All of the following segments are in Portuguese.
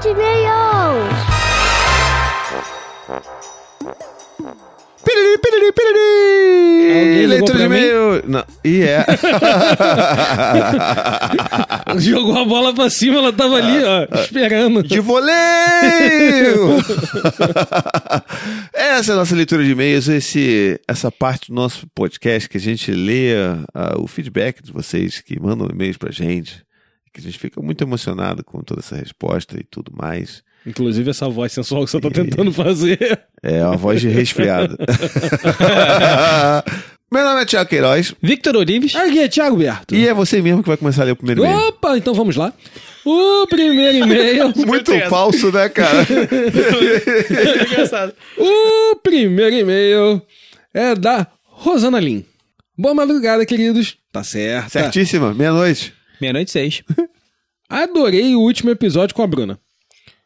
de e-mails! Piriri, piriri, piriri! Leitura de e-mail. Não. E é. Jogou a bola pra cima, ela tava ali, ó, esperando. De voleio! essa é a nossa leitura de e-mails, esse, essa parte do nosso podcast que a gente lê ah, o feedback de vocês que mandam e-mails pra gente, que a gente fica muito emocionado com toda essa resposta e tudo mais. Inclusive essa voz sensual que você tá tentando fazer. É uma voz de resfriado. Meu nome é Tiago Queiroz Victor Orives. Aqui é Thiago Berto. e é você mesmo que vai começar a ler o primeiro e-mail. Opa, então vamos lá. O primeiro e-mail. Muito falso, né, cara? Engraçado. o primeiro e-mail é da Rosana Lin. Boa madrugada, queridos. Tá certo. Certíssima, meia-noite. Meia-noite seis. Adorei o último episódio com a Bruna.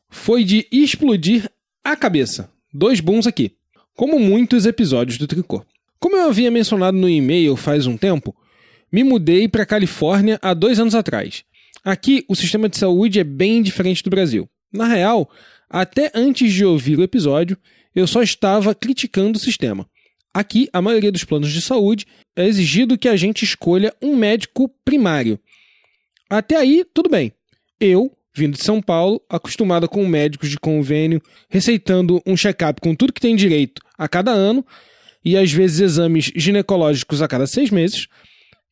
Foi de explodir a cabeça. Dois bons aqui. Como muitos episódios do Tricô. Como eu havia mencionado no e-mail faz um tempo, me mudei para Califórnia há dois anos atrás. Aqui, o sistema de saúde é bem diferente do Brasil. Na real, até antes de ouvir o episódio, eu só estava criticando o sistema. Aqui, a maioria dos planos de saúde é exigido que a gente escolha um médico primário. Até aí, tudo bem. Eu, vindo de São Paulo, acostumada com médicos de convênio, receitando um check-up com tudo que tem direito a cada ano, e às vezes exames ginecológicos a cada seis meses,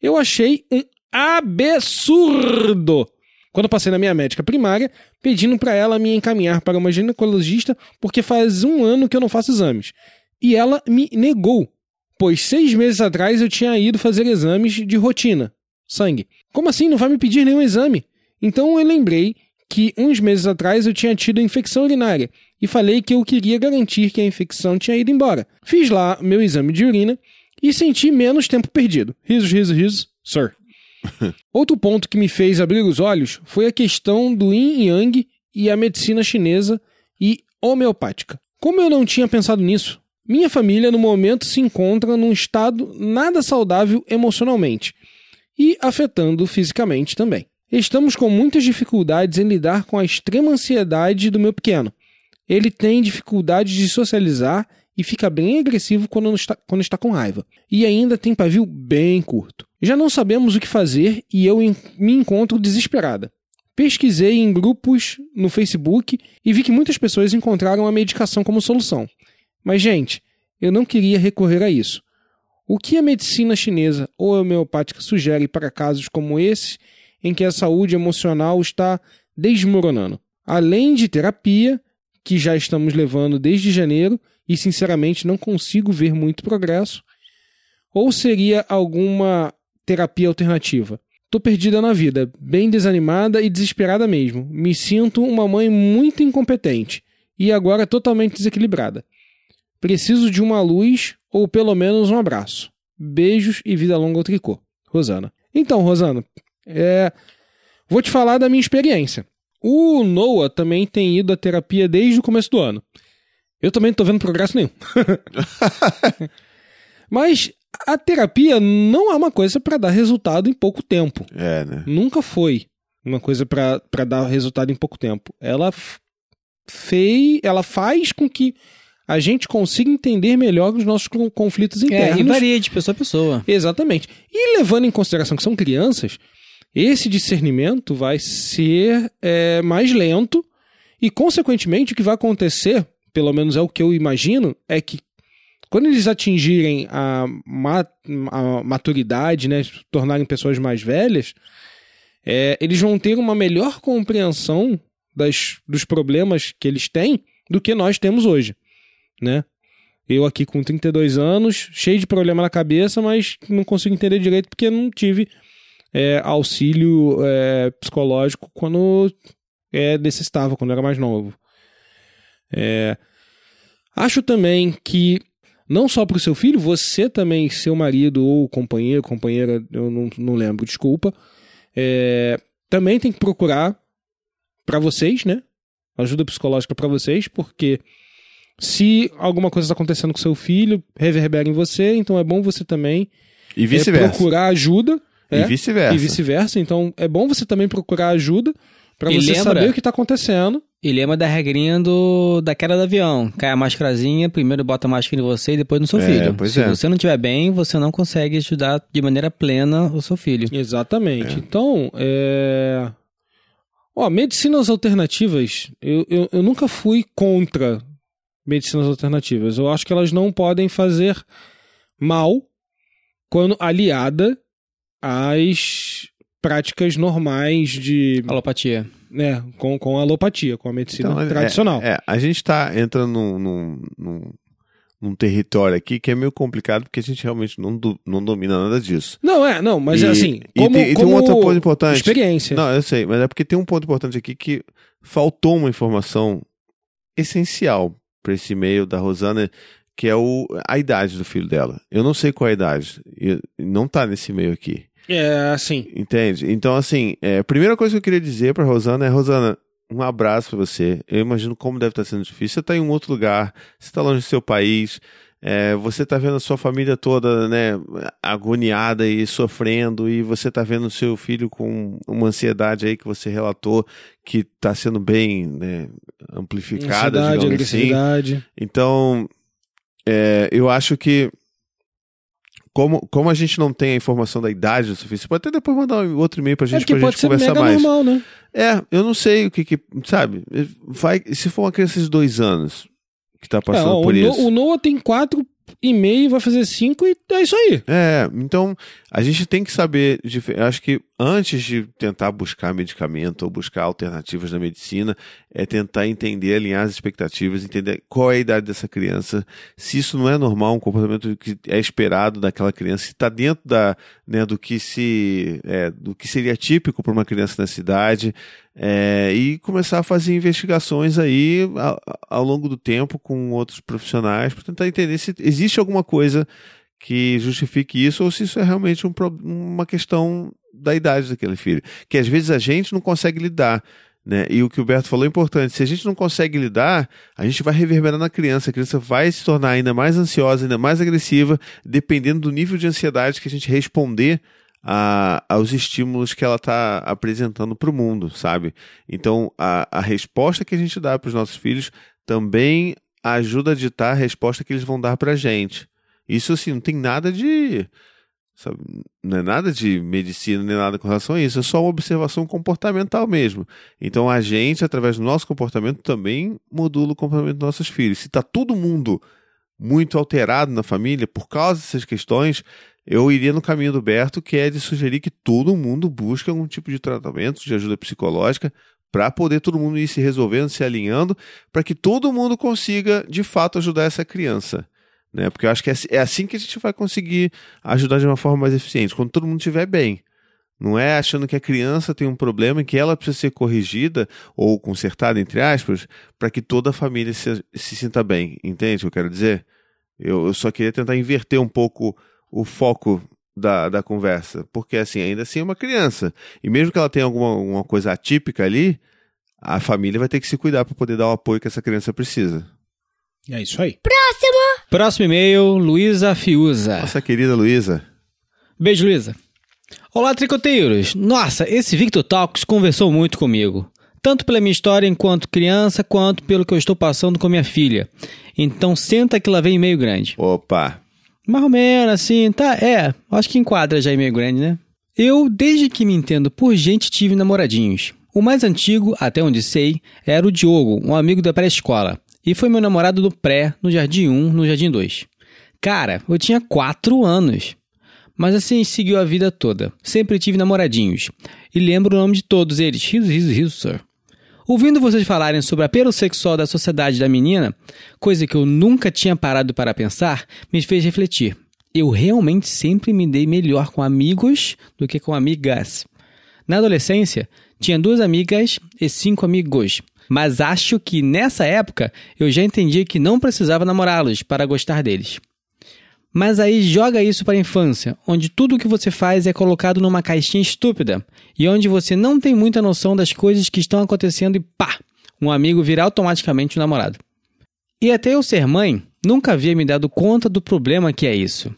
eu achei um absurdo quando passei na minha médica primária, pedindo para ela me encaminhar para uma ginecologista porque faz um ano que eu não faço exames. E ela me negou, pois seis meses atrás eu tinha ido fazer exames de rotina, sangue. Como assim não vai me pedir nenhum exame? Então eu lembrei que uns meses atrás eu tinha tido infecção urinária e falei que eu queria garantir que a infecção tinha ido embora. Fiz lá meu exame de urina e senti menos tempo perdido. Risos, risos, risos, sir. Outro ponto que me fez abrir os olhos foi a questão do yin yang e a medicina chinesa e homeopática. Como eu não tinha pensado nisso, minha família no momento se encontra num estado nada saudável emocionalmente e afetando fisicamente também. Estamos com muitas dificuldades em lidar com a extrema ansiedade do meu pequeno. Ele tem dificuldade de socializar e fica bem agressivo quando está, quando está com raiva. E ainda tem pavio bem curto. Já não sabemos o que fazer e eu me encontro desesperada. Pesquisei em grupos no Facebook e vi que muitas pessoas encontraram a medicação como solução. Mas, gente, eu não queria recorrer a isso. O que a medicina chinesa ou homeopática sugere para casos como esse, em que a saúde emocional está desmoronando? Além de terapia, que já estamos levando desde janeiro e sinceramente não consigo ver muito progresso, ou seria alguma terapia alternativa? Tô perdida na vida, bem desanimada e desesperada mesmo. Me sinto uma mãe muito incompetente e agora totalmente desequilibrada. Preciso de uma luz ou pelo menos um abraço. Beijos e vida longa ao tricô. Rosana. Então, Rosana, é... vou te falar da minha experiência. O Noah também tem ido à terapia desde o começo do ano. Eu também não tô vendo progresso nenhum. Mas a terapia não é uma coisa para dar resultado em pouco tempo. É, né? Nunca foi uma coisa para dar resultado em pouco tempo. Ela fez, ela faz com que a gente consiga entender melhor os nossos con- conflitos É, internos. e varia de pessoa a pessoa. Exatamente. E levando em consideração que são crianças, esse discernimento vai ser é, mais lento e, consequentemente, o que vai acontecer, pelo menos é o que eu imagino, é que quando eles atingirem a, ma- a maturidade, né, se tornarem pessoas mais velhas, é, eles vão ter uma melhor compreensão das, dos problemas que eles têm do que nós temos hoje, né? Eu aqui com 32 anos, cheio de problema na cabeça, mas não consigo entender direito porque não tive é, auxílio é, psicológico quando é, necessitava, quando era mais novo. É, acho também que, não só para o seu filho, você também, seu marido ou companheiro, companheira, eu não, não lembro, desculpa, é, também tem que procurar para vocês, né? Ajuda psicológica para vocês, porque se alguma coisa está acontecendo com seu filho, reverbera em você, então é bom você também E é, vice-versa. procurar ajuda. E é, vice-versa. e vice-versa. Então é bom você também procurar ajuda para E você lembra- saber o que está acontecendo. E lembra da regrinha do, da queda do avião. Cai a máscarazinha, primeiro bota a máscara em você e depois no seu É, filho. pois Se é. você não estiver bem, você não consegue estudar de maneira plena o seu filho. Exatamente. Então, é. Ó, medicinas alternativas, eu, eu, eu nunca fui contra medicinas alternativas. Eu acho que elas não podem fazer mal quando aliada às práticas normais de. Alopatia. né, com, com a alopatia, com a medicina Então, é- tradicional. É, a gente tá entrando num, num, num, num território aqui que é meio complicado porque a gente realmente não, do- não domina nada disso. Não, é, não, mas E- é assim. e Como, tem- e tem um como outro ponto importante. Experiência. Não, eu sei, mas é porque tem um ponto importante aqui que faltou uma informação essencial para esse e-mail da Rosana, que é o, a idade do filho dela. Eu não sei qual é a idade, e não tá nesse e-mail aqui. É, assim. Entende? Então, assim, é, a primeira coisa que eu queria dizer pra Rosana é, Rosana, um abraço pra você. Eu imagino como deve estar sendo difícil. Você tá em um outro lugar, você tá longe do seu país, é, você tá vendo a sua família toda, né, agoniada e sofrendo, e você tá vendo o seu filho com uma ansiedade aí que você relatou que tá sendo bem, né, amplificada, Ansiedade, digamos assim. agressividade. Então, é, eu acho que como, como a gente não tem a informação da idade do você pode até depois mandar outro e-mail pra É gente porque pra pode gente conversar mais. normal, né? É, eu não sei o que que, sabe, vai, se for uma criança de dois anos que tá passando É, ó, por o, isso. No, o Noah tem quatro e meio, vai fazer cinco e é isso aí. É, então a gente tem que saber. acho que antes de tentar buscar medicamento ou buscar alternativas na medicina, é tentar entender, alinhar as expectativas, entender qual é a idade dessa criança, se isso não é normal, um comportamento que é esperado daquela criança, se está dentro da, né, do que se, é, do que seria típico para uma criança nessa idade, é, e começar a fazer investigações aí ao, ao longo do tempo com outros profissionais para tentar entender se existe alguma coisa que justifique isso ou se isso é realmente um uma questão da idade daquele filho. Que às vezes a gente não consegue lidar. Né? E o que o Berto falou é importante. Se a gente não consegue lidar, a gente vai reverberar na criança. A criança vai se tornar ainda mais ansiosa, ainda mais agressiva, dependendo do nível de ansiedade que a gente responder a- aos estímulos que ela está apresentando para o mundo, sabe? Então, a, a resposta que a gente dá para os nossos filhos também ajuda a ditar a resposta que eles vão dar para a gente. Isso, assim, não tem nada de. sabe, não é nada de medicina nem nada com relação a isso, é só uma observação comportamental mesmo. Então a gente, através do nosso comportamento, também modula o comportamento dos nossos filhos. Se está todo mundo muito alterado na família por causa dessas questões, eu iria no caminho do Berto, que é de sugerir que todo mundo busque algum tipo de tratamento, de ajuda psicológica, para poder todo mundo ir se resolvendo, se alinhando, para que todo mundo consiga, de fato, ajudar essa criança. Né? Porque eu acho que é assim- é assim que a gente vai conseguir ajudar de uma forma mais eficiente, quando todo mundo estiver bem. Não é achando que a criança tem um problema e que ela precisa ser corrigida ou consertada, entre aspas, para que toda a família se, se sinta bem. Entende o que eu quero dizer? Eu, eu só queria tentar inverter um pouco o foco da, da conversa. Porque, assim, ainda assim é uma criança. E mesmo que ela tenha alguma, alguma coisa atípica ali, a família vai ter que se cuidar para poder dar o apoio que essa criança precisa. É isso aí. Próximo e-mail, Luísa Fiuza. Nossa querida Luísa. Beijo, Luísa. Olá, tricoteiros. Nossa, esse Victor Talks conversou muito comigo. Tanto pela minha história enquanto criança, quanto pelo que eu estou passando com minha filha. Então senta que lá vem e-mail grande. Opa! Mais ou menos, assim, tá? É, acho que enquadra já e-mail grande, né? Eu, desde que me entendo por gente, tive namoradinhos. O mais antigo, até onde sei, era o Diogo, um amigo da pré-escola. E foi meu namorado do pré, no Jardim 1, no Jardim 2. Cara, eu tinha 4 anos. Mas assim, seguiu a vida toda. Sempre tive namoradinhos. E lembro o nome de todos eles. Riso, riso, riso, sir. Ouvindo vocês falarem sobre apelo sexual da sociedade da menina, coisa que eu nunca tinha parado para pensar, me fez refletir. Eu realmente sempre me dei melhor com amigos do que com amigas. Na adolescência, tinha duas amigas e cinco amigos. Mas acho que nessa época eu já entendi que não precisava namorá-los para gostar deles. Mas aí joga isso para a infância, onde tudo o que você faz é colocado numa caixinha estúpida e onde você não tem muita noção das coisas que estão acontecendo e pá, um amigo vira automaticamente um namorado. E até eu ser mãe, nunca havia me dado conta do problema que é isso.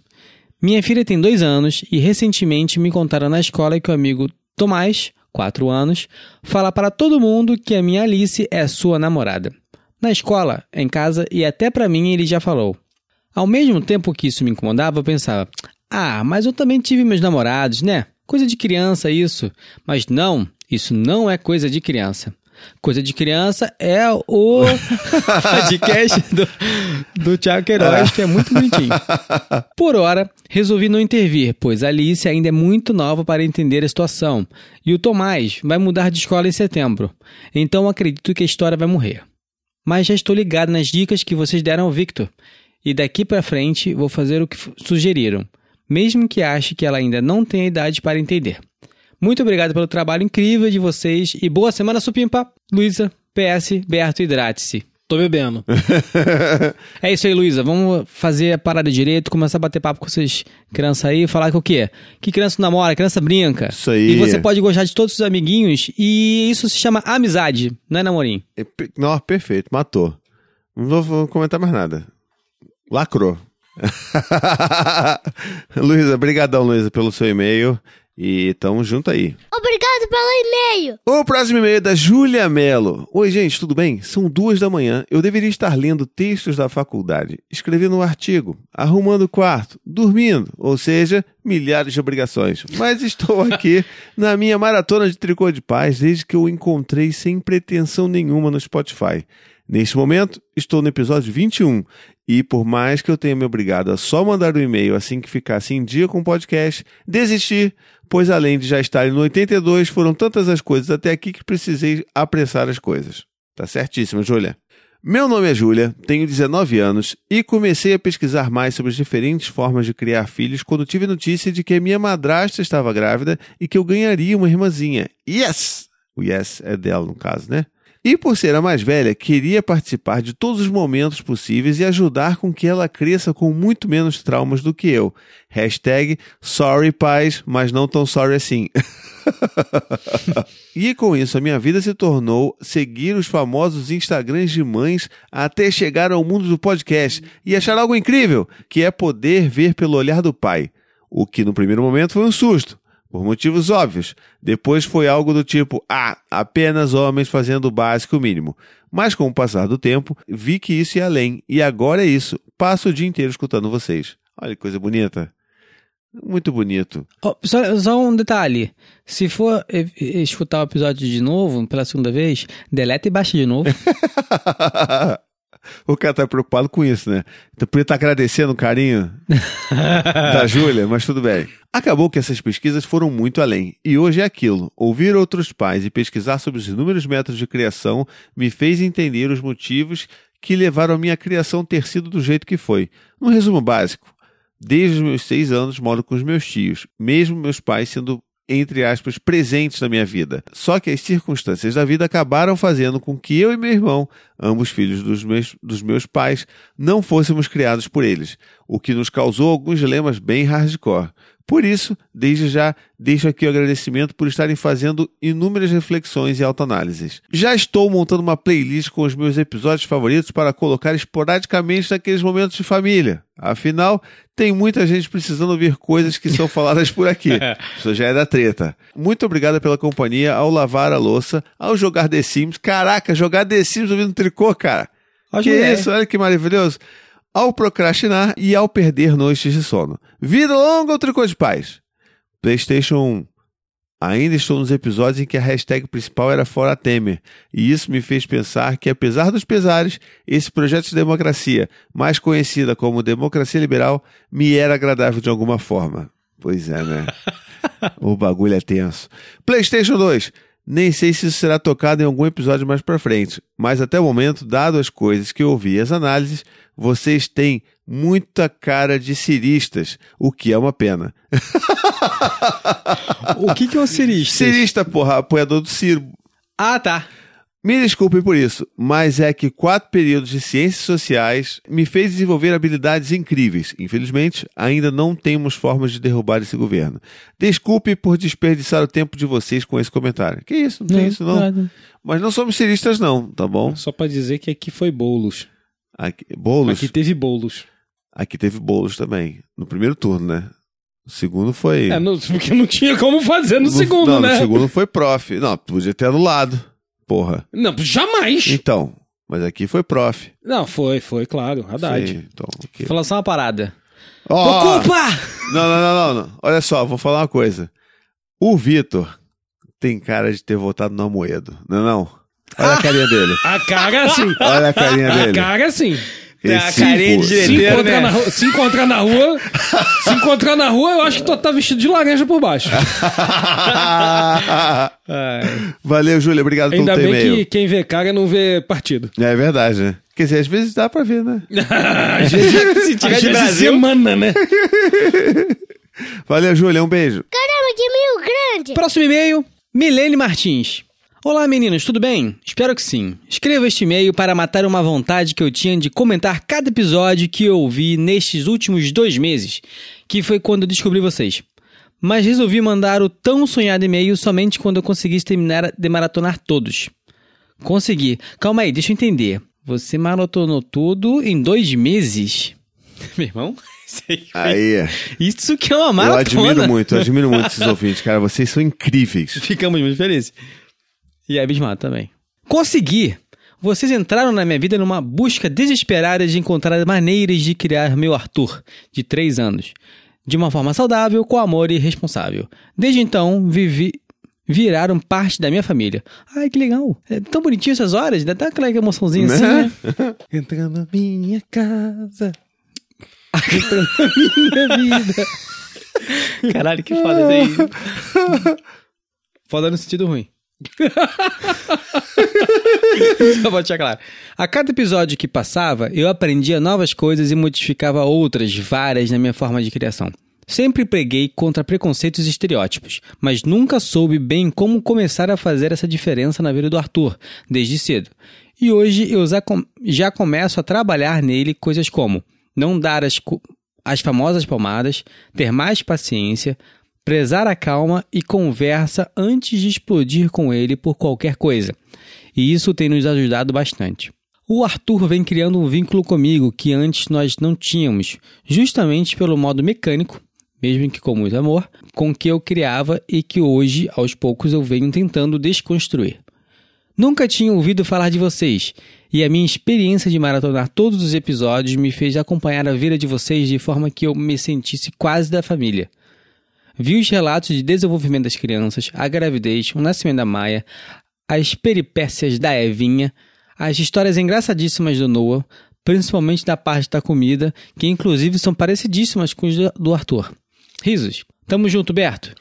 Minha filha tem dois anos e recentemente me contaram na escola que o amigo Tomás 4 anos, fala para todo mundo que a minha Alice é sua namorada. Na escola, em casa e até para mim ele já falou. Ao mesmo tempo que isso me incomodava, eu pensava: "Ah, mas eu também tive meus namorados, né? Coisa de criança isso". Mas não, isso não é coisa de criança. Coisa de criança é o podcast do, do Thiago Queiroz, que é muito bonitinho. Por hora, resolvi não intervir, pois a Alice ainda é muito nova para entender a situação. E o Tomás vai mudar de escola em setembro. Então acredito que a história vai morrer. Mas já estou ligado nas dicas que vocês deram ao Victor. E daqui para frente vou fazer o que sugeriram, mesmo que ache que ela ainda não tenha idade para entender. Muito obrigado pelo trabalho incrível de vocês e boa semana, Supimpa. Luísa, PS, Berto, hidrate-se. Tô bebendo. é isso aí, Luísa. Vamos fazer a parada direito, começar a bater papo com essas crianças aí, falar que o quê? Que criança namora, criança brinca. Isso aí. E você pode gostar de todos os amiguinhos e isso se chama amizade, não é namorinho? É, não, perfeito, matou. Não vou comentar mais nada. Lacrou. Luísa, brigadão, Luísa, pelo seu e-mail. E tamo junto aí. Obrigado pelo e-mail. O próximo e-mail é da Júlia Mello. Oi, gente, tudo bem? São duas da manhã. Eu deveria estar lendo textos da faculdade, escrevendo um artigo, arrumando o quarto, dormindo, ou seja, milhares de obrigações. Mas estou aqui na minha maratona de tricô de paz desde que eu encontrei sem pretensão nenhuma no Spotify. Neste momento, estou no episódio 21 e por mais que eu tenha me obrigado a só mandar o um e-mail assim que ficasse em dia com o podcast, desisti, pois além de já estar no 82, foram tantas as coisas até aqui que precisei apressar as coisas. Tá certíssimo, Júlia. Meu nome é Júlia, tenho 19 anos e comecei a pesquisar mais sobre as diferentes formas de criar filhos quando tive notícia de que a minha madrasta estava grávida e que eu ganharia uma irmãzinha. Yes! O yes é dela, no caso, né? E por ser a mais velha, queria participar de todos os momentos possíveis e ajudar com que ela cresça com muito menos traumas do que eu. Hashtag sorry pais, mas não tão sorry assim. e com isso, a minha vida se tornou seguir os famosos Instagrams de mães até chegar ao mundo do podcast e achar algo incrível, que é poder ver pelo olhar do pai. O que no primeiro momento foi um susto por motivos óbvios. Depois foi algo do tipo, ah, apenas homens fazendo o básico mínimo. Mas com o passar do tempo, vi que isso ia além. E agora é isso. Passo o dia inteiro escutando vocês. Olha que coisa bonita. Muito bonito. Oh, só, só, um detalhe. Se for escutar o episódio de novo, pela segunda vez, deleta e baixa de novo. o cara tá preocupado com isso, né? Então podia estar tá agradecendo o carinho da Júlia, mas tudo bem. Acabou que essas pesquisas foram muito além, e hoje é aquilo. Ouvir outros pais e pesquisar sobre os inúmeros métodos de criação me fez entender os motivos que levaram a minha criação ter sido do jeito que foi. Um resumo básico. Desde os meus seis anos moro com os meus tios, mesmo meus pais sendo entre aspas, presentes na minha vida. Só que as circunstâncias da vida acabaram fazendo com que eu e meu irmão, ambos filhos dos meus, dos meus pais, não fôssemos criados por eles, o que nos causou alguns dilemas bem hardcore. Por isso, desde já, deixo aqui o agradecimento por estarem fazendo inúmeras reflexões e autoanálises. Já estou montando uma playlist com os meus episódios favoritos para colocar esporadicamente naqueles momentos de família. Afinal, tem muita gente precisando ouvir coisas que são faladas por aqui. Isso já é da treta. Muito obrigado pela companhia ao lavar a louça, ao jogar The Sims. Caraca, jogar The Sims ouvindo tricô, cara. que isso, olha que maravilhoso ao procrastinar e ao perder noites de sono. Vida longa ao tricô de paz. PlayStation 1. Ainda estou nos episódios em que a hashtag principal era Fora Temer, e isso me fez pensar que, apesar dos pesares, esse projeto de democracia, mais conhecida como democracia liberal, me era agradável de alguma forma. Pois é, né? o bagulho é tenso. PlayStation 2. Nem sei se isso será tocado em algum episódio mais para frente, mas até o momento, dado as coisas que eu ouvi e as análises, vocês têm muita cara de ciristas, o que é uma pena. o que, que é um cirista? Cirista, porra, apoiador do Ciro. Ah, tá. Me desculpem por isso, mas é que quatro períodos de ciências sociais me fez desenvolver habilidades incríveis. Infelizmente, ainda não temos formas de derrubar esse governo. Desculpe por desperdiçar o tempo de vocês com esse comentário. Que isso, não tem isso não. Nada. Mas não somos ciristas não, tá bom? Só para dizer que aqui foi bolos. Aqui, bolos? Aqui teve bolos. Aqui teve bolos também. No primeiro turno, né? O segundo foi. É, no- porque não tinha como fazer no, segundo, não, né? no segundo foi prof. Não, podia ter anulado. Porra. Não, jamais. Então, mas aqui foi prof. Não, foi, foi, claro. Haddad. Sim, então, ok. Vou falar só uma parada. Ó, Ocupa! Não, não, não, não, não. Olha só, vou falar uma coisa. O Vitor tem cara de ter votado no Amoedo, não é não? Olha a carinha dele. A cara sim. Olha a carinha A dele. cara sim. Tem a Esse carinha de pô- Se Inteiro, encontrar, né? na rua, se encontrar na rua, se encontrar na rua, eu acho que tu tá vestido de laranja por baixo. Ai. Valeu, Júlia. Obrigado Ainda pelo teu bem e-mail. que quem vê cara não vê partido. É verdade, né? Quer dizer, às vezes dá pra ver, né? Às vezes, Se tiver às de vezes Brasil. semana, né? Valeu, Júlia. Um beijo. Caramba, que meio grande. Próximo e-mail, Milene Martins. Olá meninos, tudo bem? Espero que sim. Escrevo este e-mail para matar uma vontade que eu tinha de comentar cada episódio que eu ouvi nestes últimos dois meses, que foi quando eu descobri vocês. Mas resolvi mandar o tão sonhado e-mail somente quando eu conseguisse terminar de maratonar todos. Consegui. Calma aí, deixa eu entender. Você maratonou tudo em dois meses? Meu irmão, isso aí isso que é uma Eu maratona. admiro muito, eu admiro muito esses ouvintes, cara. Vocês são incríveis. Ficamos muito felizes. E abismado também. Consegui! Vocês entraram na minha vida numa busca desesperada de encontrar maneiras de criar meu Arthur, de 3 anos, de uma forma saudável, com amor e responsável. Desde então, vivi. Viraram parte da minha família. Ai, que legal. É tão bonitinho essas horas, dá até aquela emoçãozinha assim, né? Entra na minha casa. Entra na minha vida. Caralho, que foda isso aí. Foda no sentido ruim. Só vou deixar claro. A cada episódio que passava, eu aprendia novas coisas e modificava outras, várias, na minha forma de criação. Sempre preguei contra preconceitos e estereótipos, mas nunca soube bem como começar a fazer essa diferença na vida do Arthur, desde cedo. E hoje eu já com- já começo a trabalhar nele coisas como não dar as, as famosas palmadas, ter mais paciência, prezar a calma e conversa antes de explodir com ele por qualquer coisa. E isso tem nos ajudado bastante. O Arthur vem criando um vínculo comigo que antes nós não tínhamos, justamente pelo modo mecânico, mesmo que com muito amor, com que eu criava e que hoje, aos poucos, eu venho tentando desconstruir. Nunca tinha ouvido falar de vocês, e a minha experiência de maratonar todos os episódios me fez acompanhar a vida de vocês de forma que eu me sentisse quase da família. Vi os relatos de desenvolvimento das crianças, a gravidez, o nascimento da Maia, as peripécias da Evinha, as histórias engraçadíssimas do Noah, principalmente da parte da comida, que inclusive são parecidíssimas com do- do Arthur. Risos. Tamo junto, Berto.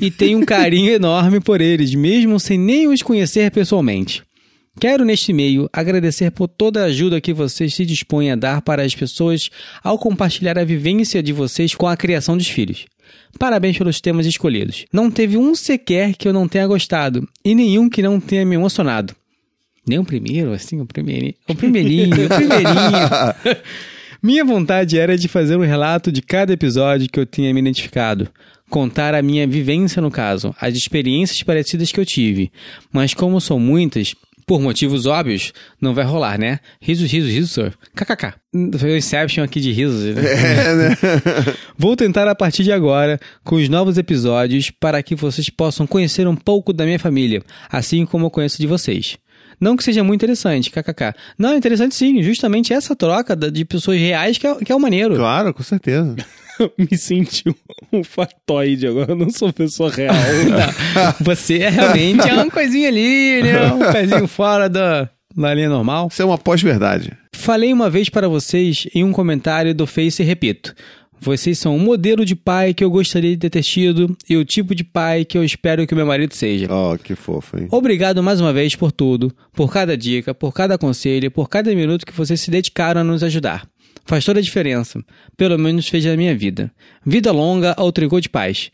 E tenho um carinho enorme por eles, mesmo sem nem os conhecer pessoalmente. Quero, neste meio, agradecer por toda a ajuda que vocês se dispõem a dar para as pessoas ao compartilhar a vivência de vocês com a criação dos filhos. Parabéns pelos temas escolhidos. Não teve um sequer que eu não tenha gostado, e nenhum que não tenha me emocionado. Nem o primeiro, assim, o primeirinho. O primeirinho, o primeirinho. Minha vontade era de fazer um relato de cada episódio que eu tinha me identificado. Contar a minha vivência no caso, as experiências parecidas que eu tive. Mas como são muitas, por motivos óbvios, não vai rolar, né? Risos, risos, risos, sir. KKK. Foi o Inception aqui de risos. né? É, né? Vou tentar a partir de agora com os novos episódios para que vocês possam conhecer um pouco da minha família, assim como eu conheço de vocês. Não que seja muito interessante, kkk. Não, é interessante sim, justamente essa troca de pessoas reais que é, que é o maneiro. Claro, com certeza. Me senti um, um factoide agora. Eu não sou pessoa real. Você é realmente é uma coisinha ali, né? Um pezinho fora da, da linha normal. Isso é uma pós-verdade. Falei uma vez para vocês em um comentário do Face e repito. Vocês são o modelo de pai que eu gostaria de ter tido e o tipo de pai que eu espero que o meu marido seja. Ó, que fofo, hein? Obrigado mais uma vez por tudo, por cada dica, por cada conselho, por cada minuto que vocês se dedicaram a nos ajudar. Faz toda a diferença. Pelo menos fez a minha vida. Vida longa ao tricô de paz.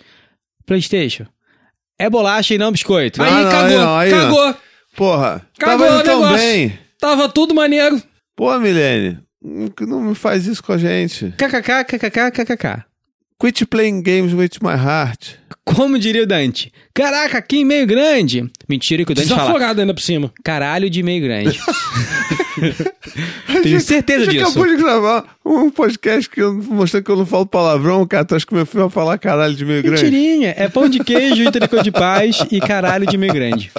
Playstation. É bolacha e não biscoito. Aí Ah, não, cagou, não, aí não. cagou. Porra, Cagou tava indo tão negócio. bem. Tava tudo maneiro. Pô, Milene, não não me faz isso com a gente. KKK, KKK, KKK. Quit playing games with my heart. Como diria o Dante. Caraca, que meio grande. Mentira que o Dante fala. Desafogado ainda por cima. Caralho de meio grande. Tenho certeza a gente disso. acabou de gravar um podcast que eu, mostrando que eu não falo palavrão, cara. Tu acha que meu filho vai falar caralho de meio grande? Mentirinha. É pão de queijo, entrecô de paz e caralho de meio grande.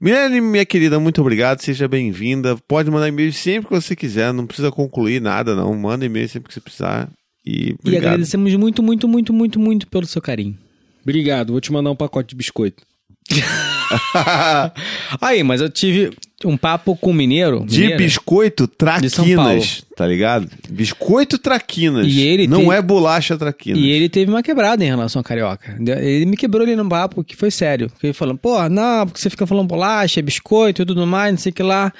Milene, minha querida, muito obrigado. Seja bem-vinda. Pode mandar e-mail sempre que você quiser. Não precisa concluir nada, não. Manda e-mail sempre que você precisar. E E obrigado. agradecemos muito, muito, muito, muito, muito pelo seu carinho. Obrigado, vou te mandar um pacote de biscoito. Aí, mas eu tive um papo com um mineiro. De mineira, biscoito De traquinas, tá ligado? Biscoito traquinas. E ele não tem- é bolacha traquinas. E ele teve uma quebrada em relação ao carioca. Ele me quebrou ali no papo, que foi sério. Ele falou, pô, não, porque você fica falando bolacha, biscoito e tudo mais, não sei o que lá.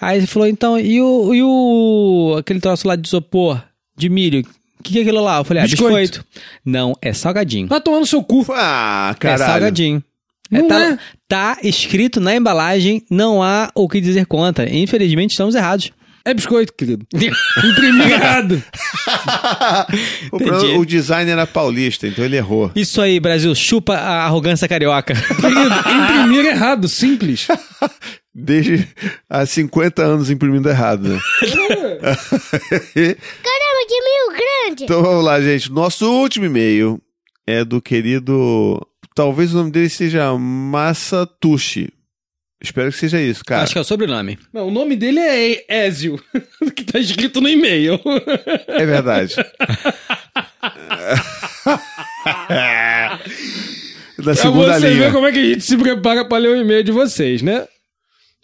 Aí ele falou, então, e o, e o aquele troço lá de isopor, de milho? O que, que é aquilo lá? Eu falei, ah, Biscoito. biscoito. Não, é salgadinho. Vai tomar no seu cu. Ah, É caralho. salgadinho. É, Não tá, é. tá escrito na embalagem, não há o que dizer contra. Infelizmente, estamos errados. É biscoito, querido. Imprimi errado. o, problema- o design era paulista, então ele errou. Isso aí, Brasil, chupa a arrogância carioca. Querido, imprimir errado, simples. Desde há 50 anos imprimindo errado, né? Caramba, que meio grande. Então vamos lá, gente. Nosso último e-mail é do querido. Talvez o nome dele seja Masatushi. Espero que seja isso, cara. Acho que é o sobrenome. Não, o nome dele é Ézio, que tá escrito no e-mail. É verdade. Pra segunda você linha. ver como é que a gente se prepara pra ler o e-mail de vocês, né?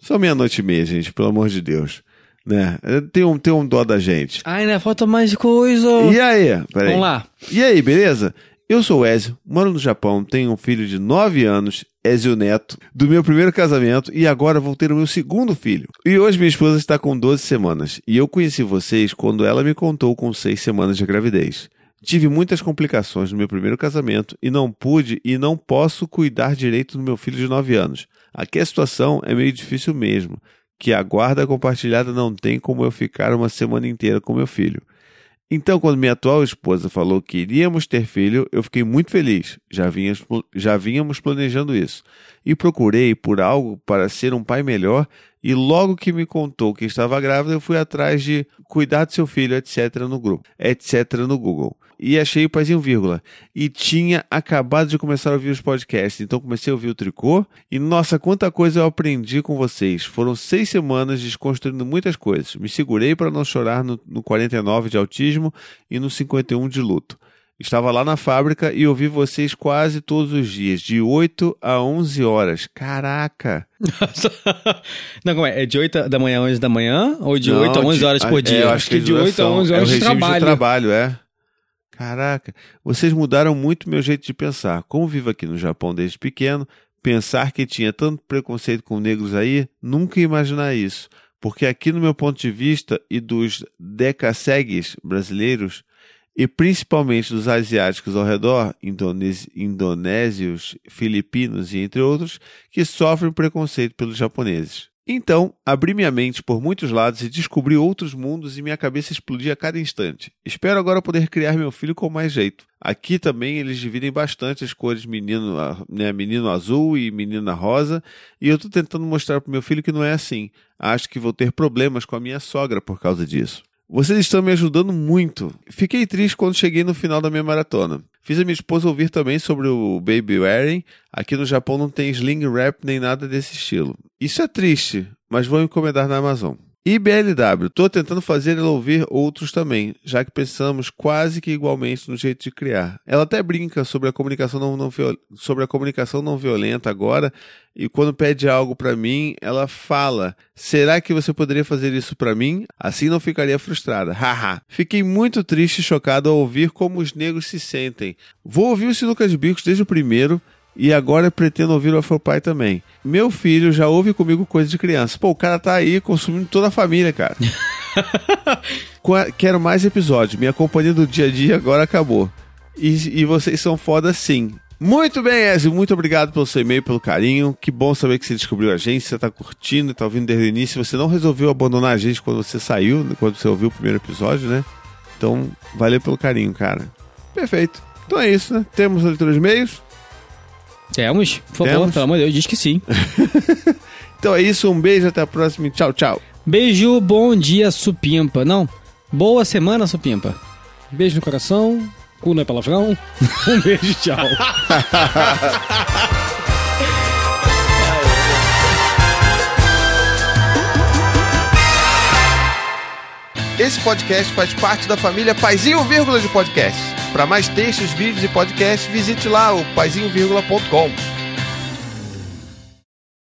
Só meia-noite e meia, gente, pelo amor de Deus. Né? Tem um, tem um dó da gente. Ai, né? Falta mais coisa. E aí? Peraí. Vamos lá. E aí, beleza? Eu sou Ezio, moro no Japão, tenho um filho de 9 anos, Ezio Neto, do meu primeiro casamento e agora vou ter o meu segundo filho. E hoje minha esposa está com 12 semanas e eu conheci vocês quando ela me contou com 6 semanas de gravidez. Tive muitas complicações no meu primeiro casamento e não pude e não posso cuidar direito do meu filho de 9 anos. Aqui a situação é meio difícil mesmo, que a guarda compartilhada não tem como eu ficar uma semana inteira com meu filho. Então, quando minha atual esposa falou que iríamos ter filho, eu fiquei muito feliz. Já vínhamos, já vínhamos planejando isso. E procurei por algo para ser um pai melhor. E logo que me contou que estava grávida, eu fui atrás de cuidar do seu filho, etc. no grupo, etc. no Google. E achei o Paizinho Vírgula. E tinha acabado de começar a ouvir os podcasts. Então comecei a ouvir o tricô. E nossa, quanta coisa eu aprendi com vocês. Foram seis semanas desconstruindo muitas coisas. Me segurei para não chorar no, no 49 de autismo e no 51 de luto. Estava lá na fábrica e ouvi vocês quase todos os dias, de 8 a 11 horas. Caraca! Não, como é? É de 8 da manhã a 11 da manhã? Ou de Não, 8 a 11 de- horas por é, dia? eu acho que, que de 8 a 11 é o horas de regime trabalho. trabalho, é. Caraca, vocês mudaram muito meu jeito de pensar. Como vivo aqui no Japão desde pequeno, pensar que tinha tanto preconceito com negros aí, nunca ia imaginar isso. Porque aqui no meu ponto de vista e dos decassegues brasileiros, e principalmente dos asiáticos ao redor, indonésios, filipinos e entre outros, que sofrem preconceito pelos japoneses. Então, abri minha mente por muitos lados e descobri outros mundos e minha cabeça explodia a cada instante. Espero agora poder criar meu filho com mais jeito. Aqui também eles dividem bastante as cores menino, né, menino azul e menina rosa, e eu estou tentando mostrar para meu filho que não é assim. Acho que vou ter problemas com a minha sogra por causa disso. Vocês estão me ajudando muito. Fiquei triste quando cheguei no final da minha maratona. Fiz a minha esposa ouvir também sobre o Baby Wearing. Aqui no Japão não tem sling wrap nem nada desse estilo. Isso é triste, mas vou encomendar na Amazon. E BLW, estou tentando fazer ela ouvir outros também, já que pensamos quase que igualmente no jeito de criar. Ela até brinca sobre a comunicação não, não sobre a comunicação não violenta agora, e quando pede algo para mim, ela fala: "Será que você poderia fazer isso para mim? Assim não ficaria frustrada." Haha. Fiquei muito triste e chocado ao ouvir como os negros se sentem. Vou ouvir o de Bicos desde o primeiro e agora pretendo ouvir o Afropai também. Meu filho já ouve comigo coisa de criança. Pô, o cara tá aí consumindo toda a família, cara. Quero mais episódios. Minha companhia do dia a dia agora acabou. E, e vocês são foda sim. Muito bem, Ezio. Muito obrigado pelo seu e-mail, pelo carinho. Que bom saber que você descobriu a gente, você tá curtindo, tá ouvindo desde o início. Você não resolveu abandonar a gente quando você saiu, quando você ouviu o primeiro episódio, né? Então, valeu pelo carinho, cara. Perfeito. Então é isso, né? Temos a leitura de e-mails. Temos? Por favor, Temos. pelo amor de Deus, diz que sim. Então é isso, um beijo, até a próxima e tchau, tchau. Beijo, bom dia, supimpa. Não, boa semana, supimpa. Beijo no coração, cu não é palavrão. Um beijo, tchau. Esse podcast faz parte da família Paizinho Vírgula de Podcast. Para mais textos, vídeos e podcasts, visite lá o paizinho.com.